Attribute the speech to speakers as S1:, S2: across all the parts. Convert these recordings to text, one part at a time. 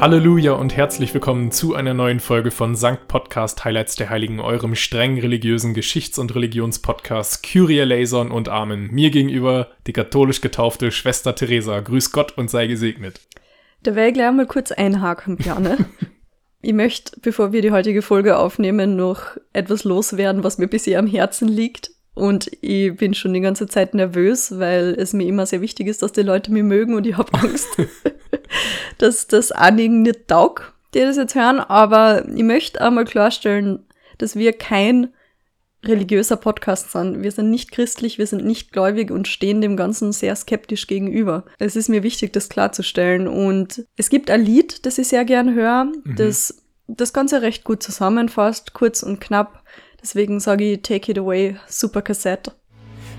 S1: Halleluja und herzlich willkommen zu einer neuen Folge von Sankt Podcast Highlights der Heiligen, eurem streng religiösen Geschichts- und Religionspodcast Kyrie Eleison und Amen. Mir gegenüber die katholisch getaufte Schwester Teresa. Grüß Gott und sei gesegnet.
S2: Da werde ich gleich mal kurz einhaken, Björne. ich möchte, bevor wir die heutige Folge aufnehmen, noch etwas loswerden, was mir bisher am Herzen liegt. Und ich bin schon die ganze Zeit nervös, weil es mir immer sehr wichtig ist, dass die Leute mich mögen und ich habe Angst, dass das einigen nicht taugt, die das jetzt hören. Aber ich möchte einmal klarstellen, dass wir kein religiöser Podcast sind. Wir sind nicht christlich, wir sind nicht gläubig und stehen dem Ganzen sehr skeptisch gegenüber. Es ist mir wichtig, das klarzustellen. Und es gibt ein Lied, das ich sehr gern höre, mhm. das das Ganze recht gut zusammenfasst, kurz und knapp. Deswegen sage ich Take It Away, Super Cassette.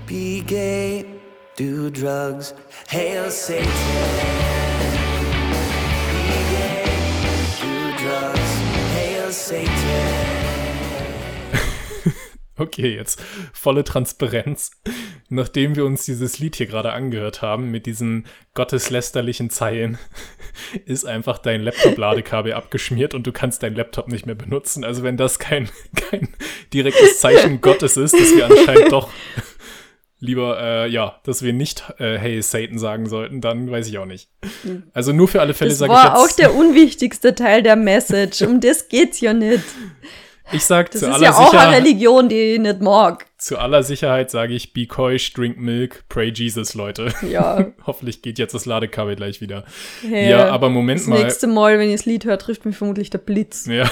S2: Be gay, do drugs, hail Satan.
S1: Okay, jetzt volle Transparenz. Nachdem wir uns dieses Lied hier gerade angehört haben, mit diesen gotteslästerlichen Zeilen, ist einfach dein Laptop-Ladekabel abgeschmiert und du kannst deinen Laptop nicht mehr benutzen. Also wenn das kein, kein direktes Zeichen Gottes ist, dass wir anscheinend doch lieber, äh, ja, dass wir nicht äh, Hey Satan sagen sollten, dann weiß ich auch nicht. Also nur für alle Fälle sage ich jetzt.
S2: Das war auch der unwichtigste Teil der Message. Um das geht's ja nicht.
S1: Ich sag
S2: das
S1: zu
S2: ist
S1: aller
S2: ja auch
S1: Sicherheit,
S2: eine Religion, die ich nicht mag.
S1: Zu aller Sicherheit sage ich, be keusch, drink milk, pray Jesus, Leute.
S2: Ja.
S1: Hoffentlich geht jetzt das Ladekabel gleich wieder.
S2: Hey,
S1: ja, aber Moment
S2: das
S1: mal.
S2: Das nächste Mal, wenn ich das Lied höre, trifft mich vermutlich der Blitz.
S1: Ja.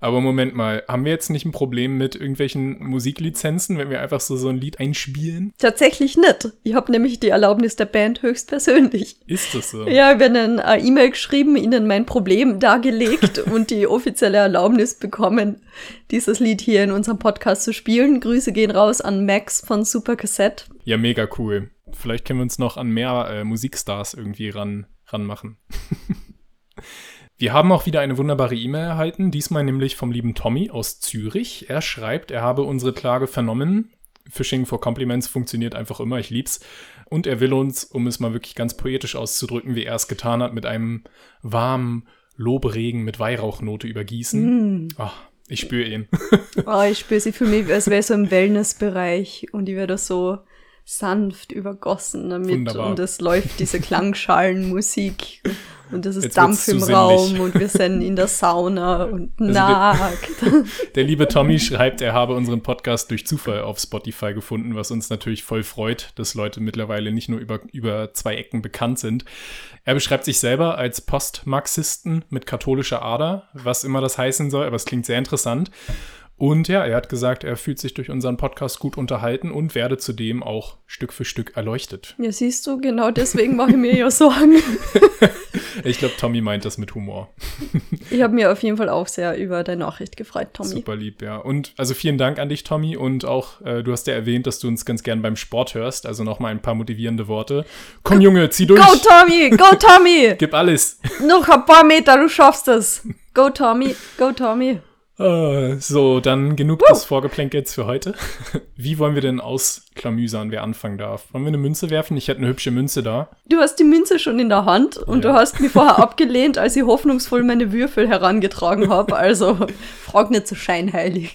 S1: Aber Moment mal, haben wir jetzt nicht ein Problem mit irgendwelchen Musiklizenzen, wenn wir einfach so, so ein Lied einspielen?
S2: Tatsächlich nicht. Ich habe nämlich die Erlaubnis der Band höchstpersönlich.
S1: Ist das so?
S2: Ja, ich habe eine E-Mail geschrieben, ihnen mein Problem dargelegt und die offizielle Erlaubnis bekommen, dieses Lied hier in unserem Podcast zu spielen. Grüße gehen raus an Max von Super Cassette.
S1: Ja, mega cool. Vielleicht können wir uns noch an mehr äh, Musikstars irgendwie ran, ranmachen. Wir haben auch wieder eine wunderbare E-Mail erhalten, diesmal nämlich vom lieben Tommy aus Zürich. Er schreibt, er habe unsere Klage vernommen. Phishing for Compliments funktioniert einfach immer, ich lieb's. Und er will uns, um es mal wirklich ganz poetisch auszudrücken, wie er es getan hat, mit einem warmen Lobregen mit Weihrauchnote übergießen. Mm. Oh, ich spüre ihn.
S2: oh, ich spüre sie für mich, als wäre so im Wellnessbereich und ich werde so sanft übergossen damit Wunderbar. und es läuft diese Klangschalenmusik und es ist Jetzt Dampf im Raum und wir sind in der Sauna und also nackt.
S1: Der, der, liebe Tommy schreibt, er habe unseren Podcast durch Zufall auf Spotify gefunden, was uns natürlich voll freut, dass Leute mittlerweile nicht nur über, über zwei Ecken bekannt sind. Er beschreibt sich selber als Postmarxisten mit katholischer Ader, was immer das heißen soll, aber es klingt sehr interessant. Und ja, er hat gesagt, er fühlt sich durch unseren Podcast gut unterhalten und werde zudem auch Stück für Stück erleuchtet.
S2: Ja, siehst du, genau deswegen mache ich mir ja Sorgen.
S1: ich glaube, Tommy meint das mit Humor.
S2: ich habe mir auf jeden Fall auch sehr über deine Nachricht gefreut, Tommy.
S1: Super lieb, ja. Und also vielen Dank an dich, Tommy. Und auch, äh, du hast ja erwähnt, dass du uns ganz gern beim Sport hörst. Also nochmal ein paar motivierende Worte. Komm, Junge, zieh durch.
S2: Go, Tommy! Go, Tommy!
S1: Gib alles.
S2: Noch ein paar Meter, du schaffst es. Go, Tommy! Go, Tommy!
S1: Uh, so, dann genug uh. des Vorgeplänkels für heute. Wie wollen wir denn ausklamüsern, wer anfangen darf? Wollen wir eine Münze werfen? Ich hätte eine hübsche Münze da.
S2: Du hast die Münze schon in der Hand und ja. du hast mich vorher abgelehnt, als ich hoffnungsvoll meine Würfel herangetragen habe. Also frag nicht so scheinheilig.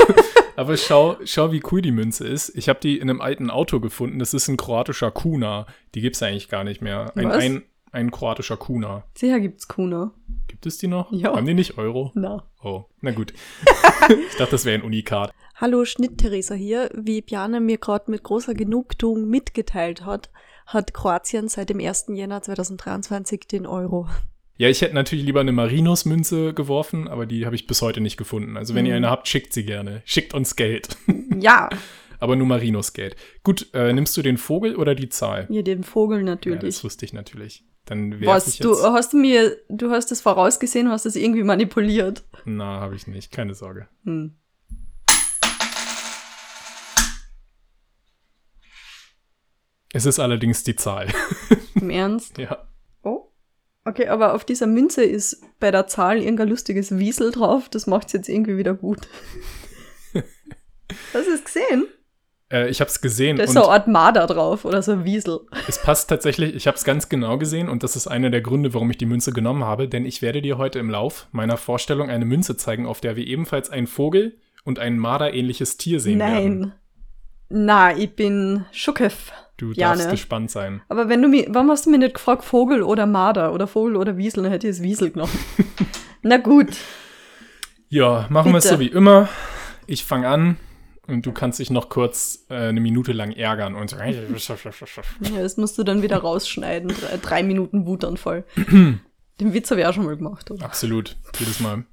S1: Aber schau, schau, wie cool die Münze ist. Ich habe die in einem alten Auto gefunden. Das ist ein kroatischer Kuna. Die gibt es eigentlich gar nicht mehr. Ein, ein, ein kroatischer Kuna.
S2: Sicher gibt's Kuna.
S1: Gibt es die noch?
S2: Ja.
S1: Haben die nicht Euro?
S2: Na.
S1: Oh, na gut. ich dachte, das wäre ein Unikat.
S2: Hallo, Schnitt-Theresa hier. Wie Bjana mir gerade mit großer Genugtuung mitgeteilt hat, hat Kroatien seit dem 1. Jänner 2023 den Euro.
S1: Ja, ich hätte natürlich lieber eine Marinus-Münze geworfen, aber die habe ich bis heute nicht gefunden. Also wenn mhm. ihr eine habt, schickt sie gerne. Schickt uns Geld.
S2: Ja.
S1: aber nur Marinus-Geld. Gut, äh, nimmst du den Vogel oder die Zahl?
S2: Ja, den Vogel natürlich. Ja,
S1: das wusste ich natürlich. Dann
S2: Was, ich jetzt. du hast mir, du hast es vorausgesehen, hast es irgendwie manipuliert.
S1: Na, habe ich nicht, keine Sorge. Hm. Es ist allerdings die Zahl.
S2: Im Ernst?
S1: ja.
S2: Oh. Okay, aber auf dieser Münze ist bei der Zahl irgendein lustiges Wiesel drauf. Das macht es jetzt irgendwie wieder gut. Hast du es gesehen?
S1: Äh, ich habe es gesehen.
S2: Da ist so Art Marder drauf oder so ein Wiesel.
S1: es passt tatsächlich, ich habe es ganz genau gesehen und das ist einer der Gründe, warum ich die Münze genommen habe, denn ich werde dir heute im Lauf meiner Vorstellung eine Münze zeigen, auf der wir ebenfalls einen Vogel und ein Marder-ähnliches Tier sehen werden.
S2: Nein. Na, ich bin Schuckef.
S1: Du
S2: Ja,
S1: darfst gespannt sein.
S2: Aber wenn du mir, warum hast du mir nicht gefragt, Vogel oder Marder oder Vogel oder Wiesel, dann hätte ich es Wiesel genommen. Na gut.
S1: Ja, machen wir es so wie immer. Ich fange an und du kannst dich noch kurz äh, eine Minute lang ärgern und
S2: Ja, das musst du dann wieder rausschneiden. Drei, drei Minuten Wutanfall. Den Witz habe ich auch schon mal gemacht, oder?
S1: Absolut, jedes Mal.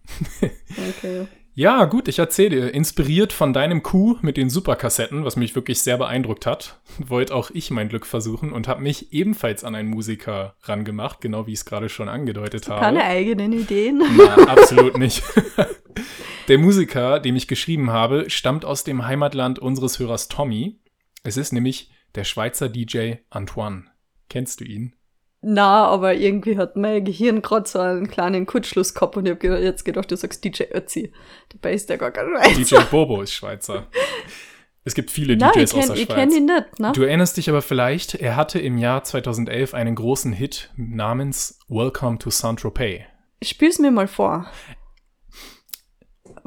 S2: Okay.
S1: Ja, gut, ich erzähle dir. Inspiriert von deinem Coup mit den Superkassetten, was mich wirklich sehr beeindruckt hat, wollte auch ich mein Glück versuchen und habe mich ebenfalls an einen Musiker rangemacht, genau wie ich es gerade schon angedeutet habe.
S2: Keine eigenen Ideen.
S1: Na, absolut nicht. Der Musiker, dem ich geschrieben habe, stammt aus dem Heimatland unseres Hörers Tommy. Es ist nämlich der Schweizer DJ Antoine. Kennst du ihn?
S2: Na, aber irgendwie hat mein Gehirn gerade so einen kleinen Kurzschluss gehabt und ich habe jetzt gedacht, du sagst DJ Ötzi. Dabei ist der gar kein Schweizer.
S1: DJ Bobo ist Schweizer. Es gibt viele
S2: Nein,
S1: DJs
S2: ich
S1: aus der
S2: kenne
S1: Schweiz.
S2: kenn ihn nicht, ne?
S1: Du erinnerst dich aber vielleicht, er hatte im Jahr 2011 einen großen Hit namens Welcome to Saint-Tropez.
S2: Spiel's mir mal vor.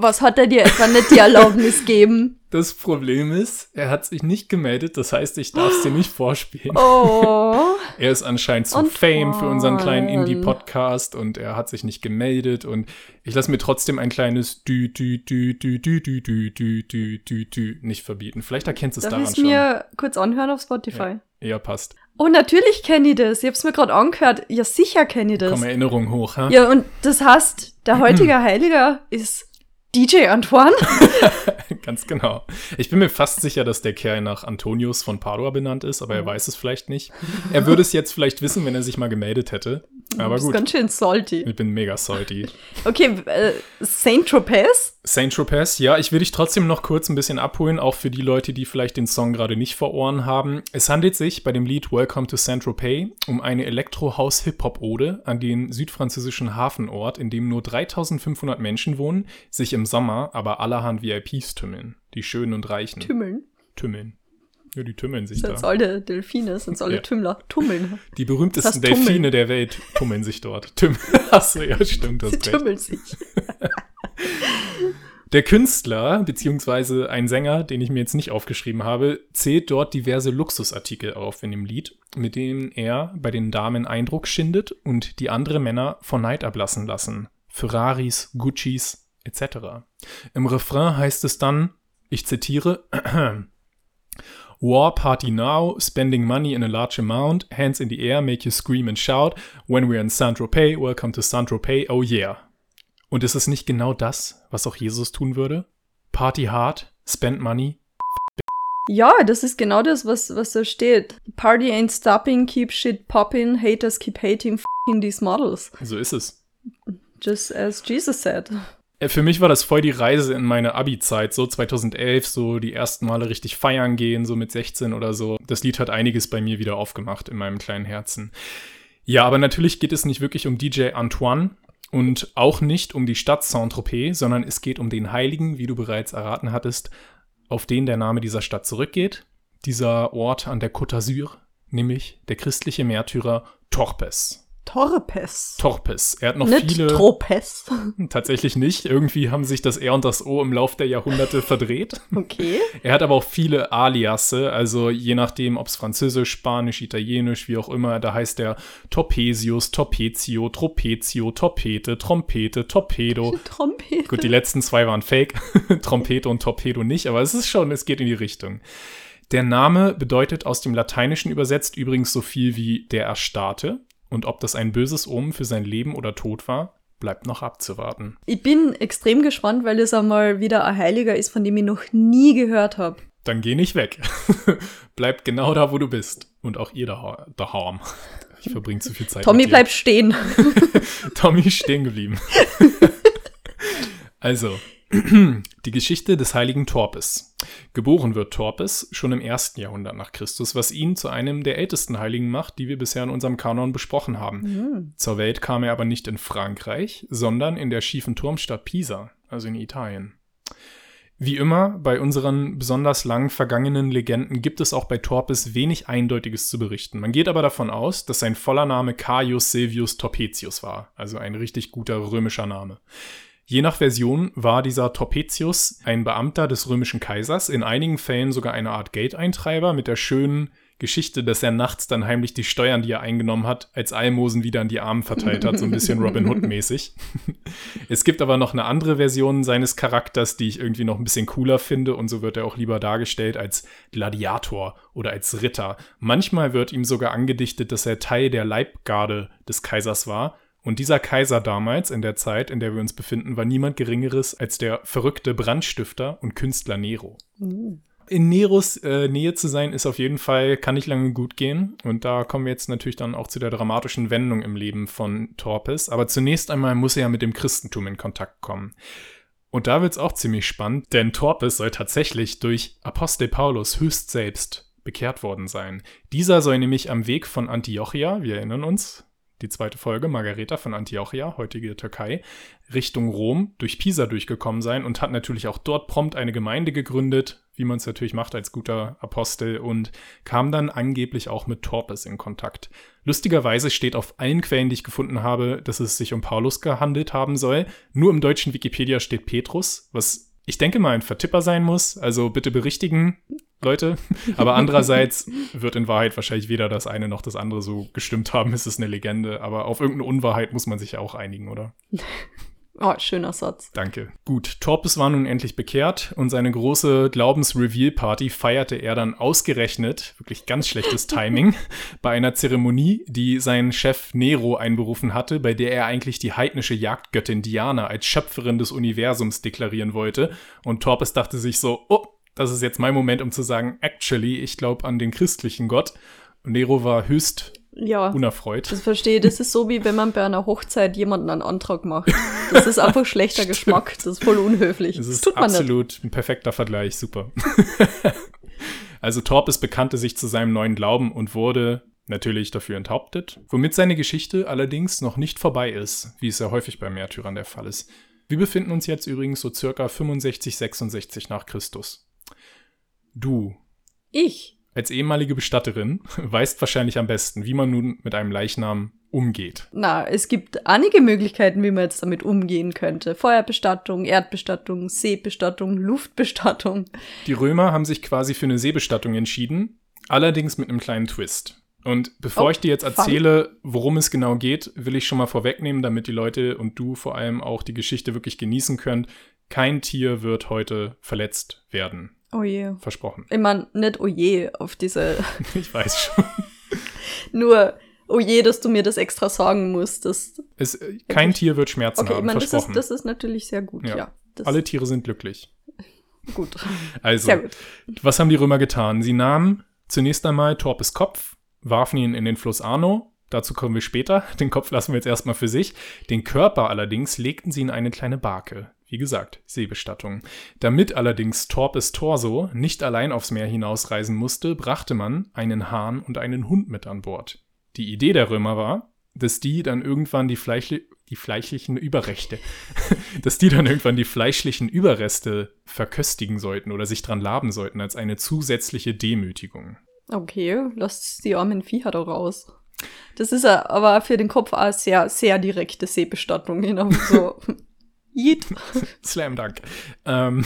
S2: Was hat er dir etwa nicht die Erlaubnis geben?
S1: Das Problem ist, er hat sich nicht gemeldet, das heißt, ich darf es dir nicht vorspielen.
S2: Oh.
S1: Er ist anscheinend zu
S2: Antoine.
S1: Fame für unseren kleinen Indie-Podcast und er hat sich nicht gemeldet und ich lasse mir trotzdem ein kleines Dü, Dü, Dü, Dü, Dü, Dü, Dü, Dü, Dü, Dü, Dü nicht verbieten. Vielleicht erkennst du es
S2: Darf
S1: daran
S2: ich es
S1: schon.
S2: mir kurz anhören auf Spotify?
S1: Eher passt.
S2: Oh, natürlich kenne ich das. Ich hab's mir gerade angehört. Ja, sicher kenne ich das.
S1: Komm, Erinnerung hoch, ha?
S2: Ja, und das heißt, der heutige Heiliger ist DJ Antoine.
S1: Ganz genau. Ich bin mir fast sicher, dass der Kerl nach Antonius von Padua benannt ist, aber er weiß es vielleicht nicht. Er würde es jetzt vielleicht wissen, wenn er sich mal gemeldet hätte. Aber
S2: das ist
S1: gut,
S2: ganz schön salty.
S1: ich bin mega salty.
S2: Okay, äh, Saint Tropez?
S1: Saint Tropez, ja, ich will dich trotzdem noch kurz ein bisschen abholen, auch für die Leute, die vielleicht den Song gerade nicht vor Ohren haben. Es handelt sich bei dem Lied Welcome to Saint Tropez um eine Elektro-House-Hip-Hop-Ode an den südfranzösischen Hafenort, in dem nur 3500 Menschen wohnen, sich im Sommer aber allerhand VIPs tümmeln. Die Schönen und Reichen.
S2: Tümmeln.
S1: tümmeln. Ja, die tümmeln sich
S2: Sind
S1: da.
S2: alle Delfine, sind alle
S1: Ja.
S2: Tümmler. Tummeln.
S1: Die berühmtesten
S2: Tummeln.
S1: Delfine der Welt tummeln sich dort. Tüm Achso, ja, stimmt, das
S2: Sie
S1: recht.
S2: tümmeln sich.
S1: Der Künstler, beziehungsweise ein Sänger, den ich mir jetzt nicht aufgeschrieben habe, zählt dort diverse Luxusartikel auf in dem Lied, mit denen er bei den Damen Eindruck schindet und die andere Männer vor Neid ablassen lassen. Ferraris, Guccis etc. Im Refrain heißt es dann, ich zitiere, War party now, spending money in a large amount, hands in the air, make you scream and shout, when we're in Saint-Tropez, welcome to Saint-Tropez, oh yeah. Und ist es nicht genau das, was auch Jesus tun würde? Party hard, spend money.
S2: Ja, das ist genau das, was, was da steht. Party ain't stopping, keep shit popping, haters keep hating, f***ing these models.
S1: So ist es.
S2: Just as Jesus said.
S1: Äh, Für mich war das voll die Reise in meine Abi-Zeit, so 2011, so die ersten Male richtig feiern gehen, so mit 16 oder so. Das Lied hat einiges bei mir wieder aufgemacht in meinem kleinen Herzen. Ja, aber natürlich geht es nicht wirklich um DJ Antoine und auch nicht um die Stadt Saint-Tropez, sondern es geht um den Heiligen, wie du bereits erraten hattest, auf den der Name dieser Stadt zurückgeht. Dieser Ort an der Côte d'Azur, nämlich der christliche Märtyrer Torpes.
S2: Torpes.
S1: Torpes. Er hat noch
S2: Nicht
S1: viele.
S2: Tropes.
S1: Tatsächlich nicht. Irgendwie haben sich das R und das O im Lauf der Jahrhunderte verdreht.
S2: Okay.
S1: Er hat aber auch viele Aliasse, also je nachdem, ob es Französisch, Spanisch, Italienisch, wie auch immer, da heißt er Torpesius, Torpezio, Tropezio, Torpete, Trompete, Torpedo.
S2: Trompete.
S1: Gut, die letzten zwei waren fake. Trompete und Torpedo nicht, aber es ist schon, es geht in die Richtung. Der Name bedeutet aus dem Lateinischen übersetzt übrigens so viel wie der Erstarrte. Und ob das ein böses Omen für sein Leben oder Tod war, bleibt noch abzuwarten.
S2: Ich bin extrem gespannt, weil es einmal wieder ein Heiliger ist, von dem ich noch nie gehört habe.
S1: Dann geh nicht weg. Bleib genau da, wo du bist. Und auch ihr da, daheim. Ich verbringe zu viel Zeit.
S2: Tommy bleibt stehen.
S1: Tommy ist stehen geblieben. also, die Geschichte des heiligen Torpes. Geboren wird Torpes schon im ersten Jahrhundert nach Christus, was ihn zu einem der ältesten Heiligen macht, die wir bisher in unserem Kanon besprochen haben. Zur Welt kam er aber nicht in Frankreich, sondern in der schiefen Turmstadt Pisa, also in Italien. Wie immer bei unseren besonders lang vergangenen Legenden gibt es auch bei Torpes wenig Eindeutiges zu berichten. Man geht aber davon aus, dass sein voller Name Caius Silvius Torpetius war, also ein richtig guter römischer Name. Je nach Version war dieser Torpetius ein Beamter des römischen Kaisers, in einigen Fällen sogar eine Art Geldeintreiber mit der schönen Geschichte, dass er nachts dann heimlich die Steuern, die er eingenommen hat, als Almosen wieder an die Armen verteilt hat, so ein bisschen Robin Hood-mäßig. es gibt aber noch eine andere Version seines Charakters, die ich irgendwie noch ein bisschen cooler finde und so wird er auch lieber dargestellt als Gladiator oder als Ritter. Manchmal wird ihm sogar angedichtet, dass er Teil der Leibgarde des Kaisers war. Und dieser Kaiser damals, in der Zeit, in der wir uns befinden, war niemand Geringeres als der verrückte Brandstifter und Künstler Nero. Mhm in Neros äh, Nähe zu sein, ist auf jeden Fall, kann nicht lange gut gehen. Und da kommen wir jetzt natürlich dann auch zu der dramatischen Wendung im Leben von Torpes. Aber zunächst einmal muss er ja mit dem Christentum in Kontakt kommen. Und da wird es auch ziemlich spannend, denn Torpes soll tatsächlich durch Apostel Paulus höchst selbst bekehrt worden sein. Dieser soll nämlich am Weg von Antiochia, wir erinnern uns, die zweite Folge, Margareta von Antiochia, heutige Türkei, Richtung Rom durch Pisa durchgekommen sein und hat natürlich auch dort prompt eine Gemeinde gegründet, wie man es natürlich macht als guter Apostel und kam dann angeblich auch mit Torpes in Kontakt. Lustigerweise steht auf allen Quellen, die ich gefunden habe, dass es sich um Paulus gehandelt haben soll. Nur im deutschen Wikipedia steht Petrus, was ich denke mal ein Vertipper sein muss. Also bitte berichtigen, Leute. Aber andererseits wird in Wahrheit wahrscheinlich weder das eine noch das andere so gestimmt haben. Es ist eine Legende. Aber auf irgendeine Unwahrheit muss man sich ja auch einigen, oder?
S2: Oh, schöner Satz.
S1: Danke. Gut, Torpes war nun endlich bekehrt und seine große Glaubens-Reveal-Party feierte er dann ausgerechnet, wirklich ganz schlechtes Timing, bei einer Zeremonie, die sein Chef Nero einberufen hatte, bei der er eigentlich die heidnische Jagdgöttin Diana als Schöpferin des Universums deklarieren wollte. Und Torpes dachte sich so, oh, das ist jetzt mein Moment, um zu sagen, actually, ich glaube an den christlichen Gott. Und Nero war höchst ja, unerfreut.
S2: Das verstehe Das ist so, wie wenn man bei einer Hochzeit jemanden einen Antrag macht. Das ist einfach schlechter Geschmack. Das ist voll unhöflich.
S1: Das ist das absolut ein perfekter Vergleich. Super. also Torpes bekannte sich zu seinem neuen Glauben und wurde natürlich dafür enthauptet, womit seine Geschichte allerdings noch nicht vorbei ist, wie es ja häufig bei Märtyrern der Fall ist. Wir befinden uns jetzt übrigens so circa 65, 66 nach Christus. Du.
S2: Ich
S1: als ehemalige Bestatterin weißt wahrscheinlich am besten, wie man nun mit einem Leichnam umgeht.
S2: Na, es gibt einige Möglichkeiten, wie man jetzt damit umgehen könnte. Feuerbestattung, Erdbestattung, Seebestattung, Luftbestattung.
S1: Die Römer haben sich quasi für eine Seebestattung entschieden, allerdings mit einem kleinen Twist. Und bevor oh, ich dir jetzt erzähle, worum es genau geht, will ich schon mal vorwegnehmen, damit die Leute und du vor allem auch die Geschichte wirklich genießen könnt. Kein Tier wird heute verletzt werden.
S2: Oh je.
S1: Versprochen.
S2: Meine, nicht oh je auf diese.
S1: ich weiß schon.
S2: Nur oh je, dass du mir das extra sagen musst. Dass
S1: es, kein Tier wird Schmerzen okay, haben. Ich meine,
S2: das ist, das ist natürlich sehr gut, ja. ja
S1: Alle Tiere sind glücklich.
S2: Gut.
S1: Also, gut. was haben die Römer getan? Sie nahmen zunächst einmal Torpes Kopf, warfen ihn in den Fluss Arno. Dazu kommen wir später. Den Kopf lassen wir jetzt erstmal für sich. Den Körper allerdings legten sie in eine kleine Barke. Wie gesagt, Seebestattung. Damit allerdings Torpes Torso nicht allein aufs Meer hinausreisen musste, brachte man einen Hahn und einen Hund mit an Bord. Die Idee der Römer war, dass die dann irgendwann die, Fleischli die fleischlichen Überrechte, dass die dann irgendwann die fleischlichen Überreste verköstigen sollten oder sich dran laben sollten als eine zusätzliche Demütigung.
S2: Okay, lasst die armen Viecher da raus. Das ist aber für den Kopf auch sehr, sehr direkte Seebestattung. Genau so.
S1: Yeet. Slam Dunk. Ähm,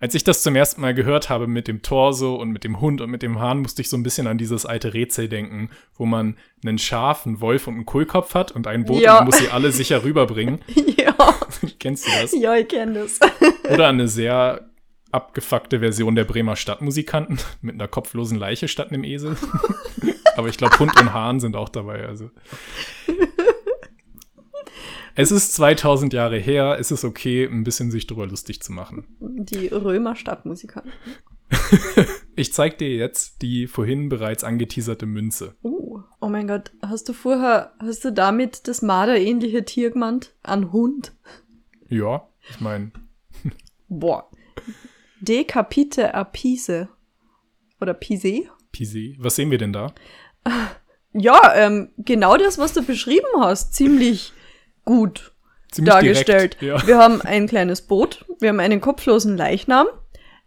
S1: als ich das zum ersten Mal gehört habe mit dem Torso und mit dem Hund und mit dem Hahn, musste ich so ein bisschen an dieses alte Rätsel denken, wo man einen Schaf, einen Wolf und einen Kohlkopf hat und ein Boot ja. und man muss sie alle sicher rüberbringen.
S2: Ja.
S1: Kennst du das?
S2: Ja, ich kenne das.
S1: Oder eine sehr abgefuckte Version der Bremer Stadtmusikanten mit einer kopflosen Leiche statt einem Esel. Aber ich glaube, Hund und Hahn sind auch dabei. Also. Es ist 2000 Jahre her, es ist okay, ein bisschen sich drüber lustig zu machen.
S2: Die Römer Stadtmusiker.
S1: ich zeig dir jetzt die vorhin bereits angeteaserte Münze.
S2: Oh, oh mein Gott, hast du vorher, hast du damit das Marder-ähnliche Tier gemeint? An Hund?
S1: Ja, ich meine.
S2: Boah. De capite a Pise. Oder Pise?
S1: Pise. Was sehen wir denn da?
S2: Ja, ähm, genau das, was du beschrieben hast. Ziemlich gut.
S1: Ziemlich
S2: dargestellt.
S1: direkt, ja.
S2: Wir haben ein kleines Boot, wir haben einen kopflosen Leichnam,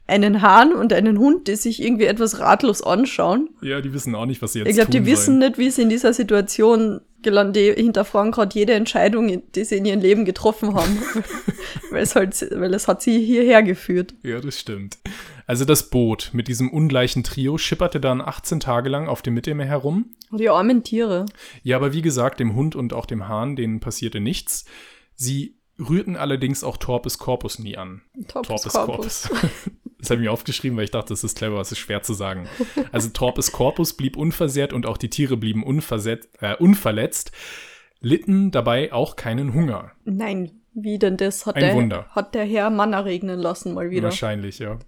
S2: einen Hahn und einen Hund, die sich irgendwie etwas ratlos anschauen.
S1: Ja, die wissen auch nicht, was sie jetzt
S2: Ich glaube, die
S1: tun
S2: wissen
S1: sollen.
S2: nicht, wie sie in dieser Situation gelandet, die hinterfragen gerade jede Entscheidung, die sie in ihrem Leben getroffen haben. weil, es halt, weil es hat sie hierher geführt.
S1: Ja, das stimmt. Also das Boot mit diesem ungleichen Trio schipperte dann 18 Tage lang auf dem Mittelmeer herum.
S2: Die armen Tiere.
S1: Ja, aber wie gesagt, dem Hund und auch dem Hahn, denen passierte nichts. Sie rührten allerdings auch Torpes Corpus nie an.
S2: Torpes
S1: Torpes
S2: Corpus.
S1: Corpus. Das habe ich mir aufgeschrieben, weil ich dachte, das ist clever, das ist schwer zu sagen. Also Torpes Corpus blieb unversehrt und auch die Tiere blieben äh, unverletzt, litten dabei auch keinen Hunger.
S2: Nein, wie denn das? Hat,
S1: Ein
S2: der,
S1: Wunder.
S2: hat der Herr Manna regnen lassen mal wieder.
S1: Wahrscheinlich, ja.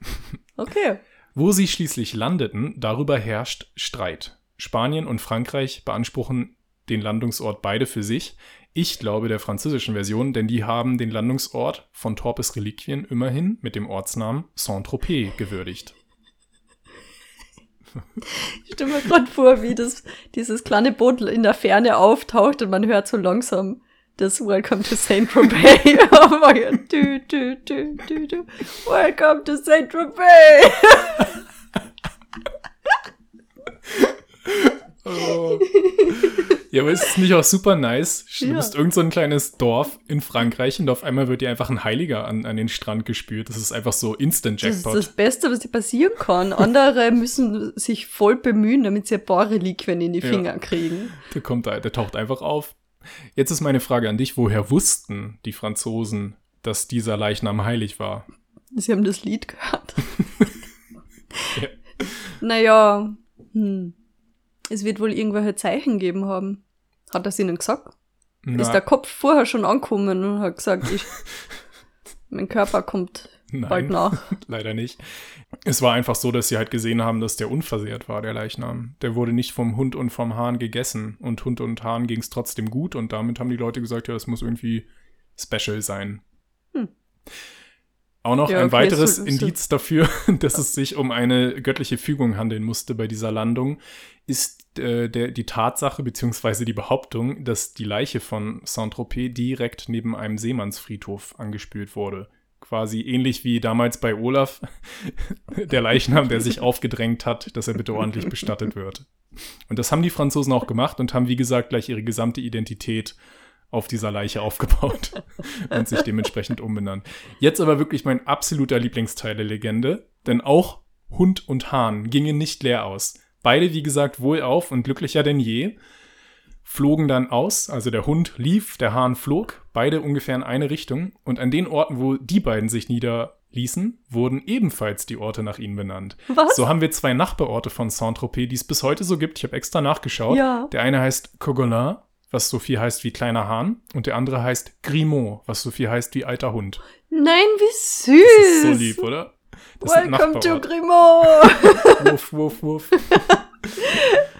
S2: Okay.
S1: Wo sie schließlich landeten, darüber herrscht Streit. Spanien und Frankreich beanspruchen den Landungsort beide für sich. Ich glaube der französischen Version, denn die haben den Landungsort von Torpes Reliquien immerhin mit dem Ortsnamen Saint-Tropez gewürdigt.
S2: Ich stelle mir gerade vor, wie das, dieses kleine Boot in der Ferne auftaucht und man hört so langsam das Welcome to Saint Tropez. oh mein Gott. Du, du, du, du, du. Welcome to Saint Tropez.
S1: Oh. Ja, aber ist es nicht auch super nice? Du
S2: Ja.
S1: bist irgend so ein kleines Dorf in Frankreich und auf einmal wird dir einfach ein Heiliger an, an den Strand gespült. Das ist einfach so Instant
S2: Das ist
S1: Jackpot.
S2: das Beste, was dir passieren kann. Andere müssen sich voll bemühen, damit sie ein paar Reliquien in die
S1: Ja.
S2: Finger kriegen.
S1: Der kommt da, der taucht einfach auf. Jetzt ist meine Frage an dich, woher wussten die Franzosen, dass dieser Leichnam heilig war?
S2: Sie haben das Lied gehört.
S1: Ja.
S2: Naja, hm. es wird wohl irgendwelche Zeichen geben haben. Hat das ihnen gesagt? Ist der Kopf vorher schon angekommen und hat gesagt, ich, mein Körper kommt bald
S1: nein,
S2: nach.
S1: leider nicht. Es war einfach so, dass sie halt gesehen haben, dass der unversehrt war, der Leichnam. Der wurde nicht vom Hund und vom Hahn gegessen. Und Hund und Hahn ging es trotzdem gut und damit haben die Leute gesagt, ja, das muss irgendwie special sein.
S2: Hm.
S1: Auch noch
S2: Ja,
S1: ein
S2: okay,
S1: weiteres
S2: so- so-
S1: Indiz dafür, dass es sich um eine göttliche Fügung handeln musste bei dieser Landung, ist äh, der, die Tatsache bzw. die Behauptung, dass die Leiche von Saint-Tropez direkt neben einem Seemannsfriedhof angespült wurde. Quasi ähnlich wie damals bei Olaf, der Leichnam, der sich aufgedrängt hat, dass er bitte ordentlich bestattet wird. Und das haben die Franzosen auch gemacht und haben, wie gesagt, gleich ihre gesamte Identität auf dieser Leiche aufgebaut und sich dementsprechend umbenannt. Jetzt aber wirklich mein absoluter Lieblingsteil der Legende, denn auch Hund und Hahn gingen nicht leer aus. Beide, wie gesagt, wohlauf und glücklicher denn je, flogen dann aus, also der Hund lief, der Hahn flog, beide ungefähr in eine Richtung und an den Orten, wo die beiden sich niederließen, wurden ebenfalls die Orte nach ihnen benannt.
S2: Was?
S1: So haben wir zwei Nachbarorte von Saint-Tropez, die es bis heute so gibt. Ich habe extra nachgeschaut.
S2: Ja.
S1: Der eine heißt Cogolin, was so viel heißt wie kleiner Hahn, und der andere heißt Grimaud, was so viel heißt wie alter Hund.
S2: Nein, wie süß.
S1: Das ist so lieb, oder? Das
S2: Welcome to. Grimaud.
S1: Wuff, wuff, wuff.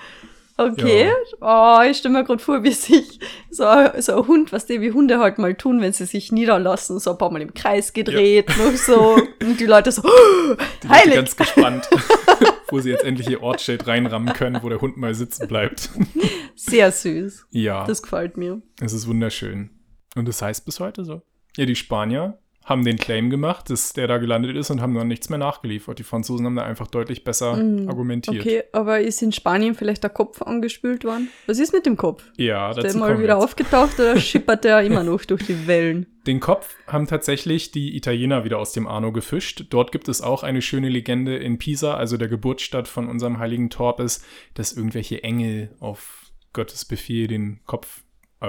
S2: Okay. Oh, ich stelle mir gerade vor, wie sich so, ein- so ein Hund, was die wie Hunde halt mal tun, wenn sie sich niederlassen, so ein paar Mal im Kreis gedreht, noch so. Und die Leute so, oh,
S1: Die
S2: heilig.
S1: sind ganz gespannt, wo sie jetzt endlich ihr Ortsschild reinrammen können, wo der Hund mal sitzen bleibt.
S2: Sehr süß.
S1: Ja,
S2: Das gefällt mir.
S1: es ist wunderschön. Und das heißt bis heute so. Ja, die Spanier haben den Claim gemacht, dass der da gelandet ist und haben dann nichts mehr nachgeliefert. Die Franzosen haben da einfach deutlich besser
S2: Mm,
S1: argumentiert.
S2: Okay, aber ist in Spanien vielleicht der Kopf angespült worden? Was ist mit dem Kopf?
S1: Ja,
S2: Ist der mal wieder
S1: jetzt.
S2: aufgetaucht oder schippert der immer noch durch die Wellen?
S1: Den Kopf haben tatsächlich die Italiener wieder aus dem Arno gefischt. Dort gibt es auch eine schöne Legende in Pisa, also der Geburtsstadt von unserem heiligen Torpes, dass irgendwelche Engel auf Gottes Befehl den Kopf äh,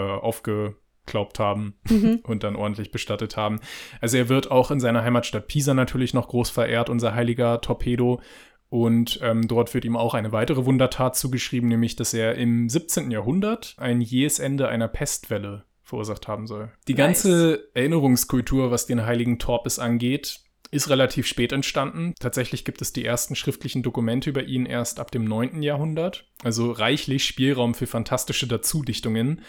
S1: aufgeklaubt haben und dann ordentlich bestattet haben. Also er wird auch in seiner Heimatstadt Pisa natürlich noch groß verehrt, unser heiliger Torpedo. Und ähm, dort wird ihm auch eine weitere Wundertat zugeschrieben, nämlich dass er im 17. Jahrhundert ein jähes Ende einer Pestwelle verursacht haben soll. Die
S2: Nice.
S1: ganze Erinnerungskultur, was den heiligen Torpes angeht, ist relativ spät entstanden. Tatsächlich gibt es die ersten schriftlichen Dokumente über ihn erst ab dem 9. Jahrhundert. Also reichlich Spielraum für fantastische Dazudichtungen.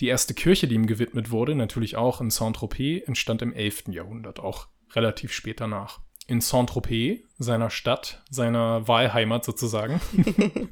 S1: Die erste Kirche, die ihm gewidmet wurde, natürlich auch in Saint-Tropez, entstand im 11. Jahrhundert, auch relativ spät danach. In Saint-Tropez, seiner Stadt, seiner Wahlheimat sozusagen.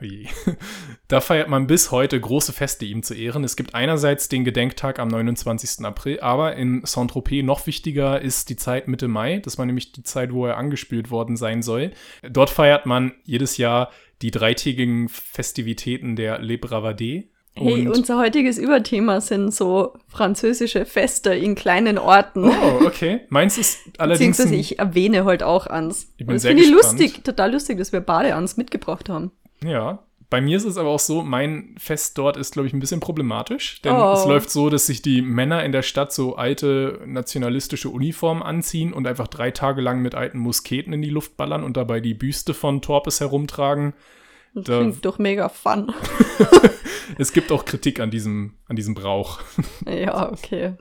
S1: Da feiert man bis heute große Feste ihm zu Ehren. Es gibt einerseits den Gedenktag am 29. April, aber in Saint-Tropez noch wichtiger ist die Zeit Mitte Mai. Das war nämlich die Zeit, wo er angespült worden sein soll. Dort feiert man jedes Jahr die dreitägigen Festivitäten der Le Bravade.
S2: Hey,
S1: Und-
S2: unser heutiges Überthema sind so französische Feste in kleinen Orten.
S1: Oh, okay. Meins ist allerdings.
S2: Beziehungsweise ich erwähne heute auch ans.
S1: Ich bin
S2: das
S1: sehr
S2: finde ich lustig, total lustig, dass wir Badeans mitgebracht haben.
S1: Ja. Bei mir ist es aber auch so, mein Fest dort ist, glaube ich, ein bisschen problematisch. Denn
S2: Oh.
S1: es läuft so, dass sich die Männer in der Stadt so alte nationalistische Uniformen anziehen und einfach drei Tage lang mit alten Musketen in die Luft ballern und dabei die Büste von Torpes herumtragen.
S2: Das
S1: Da-
S2: klingt doch mega fun.
S1: Es gibt auch Kritik an diesem, an diesem Brauch.
S2: ja, okay.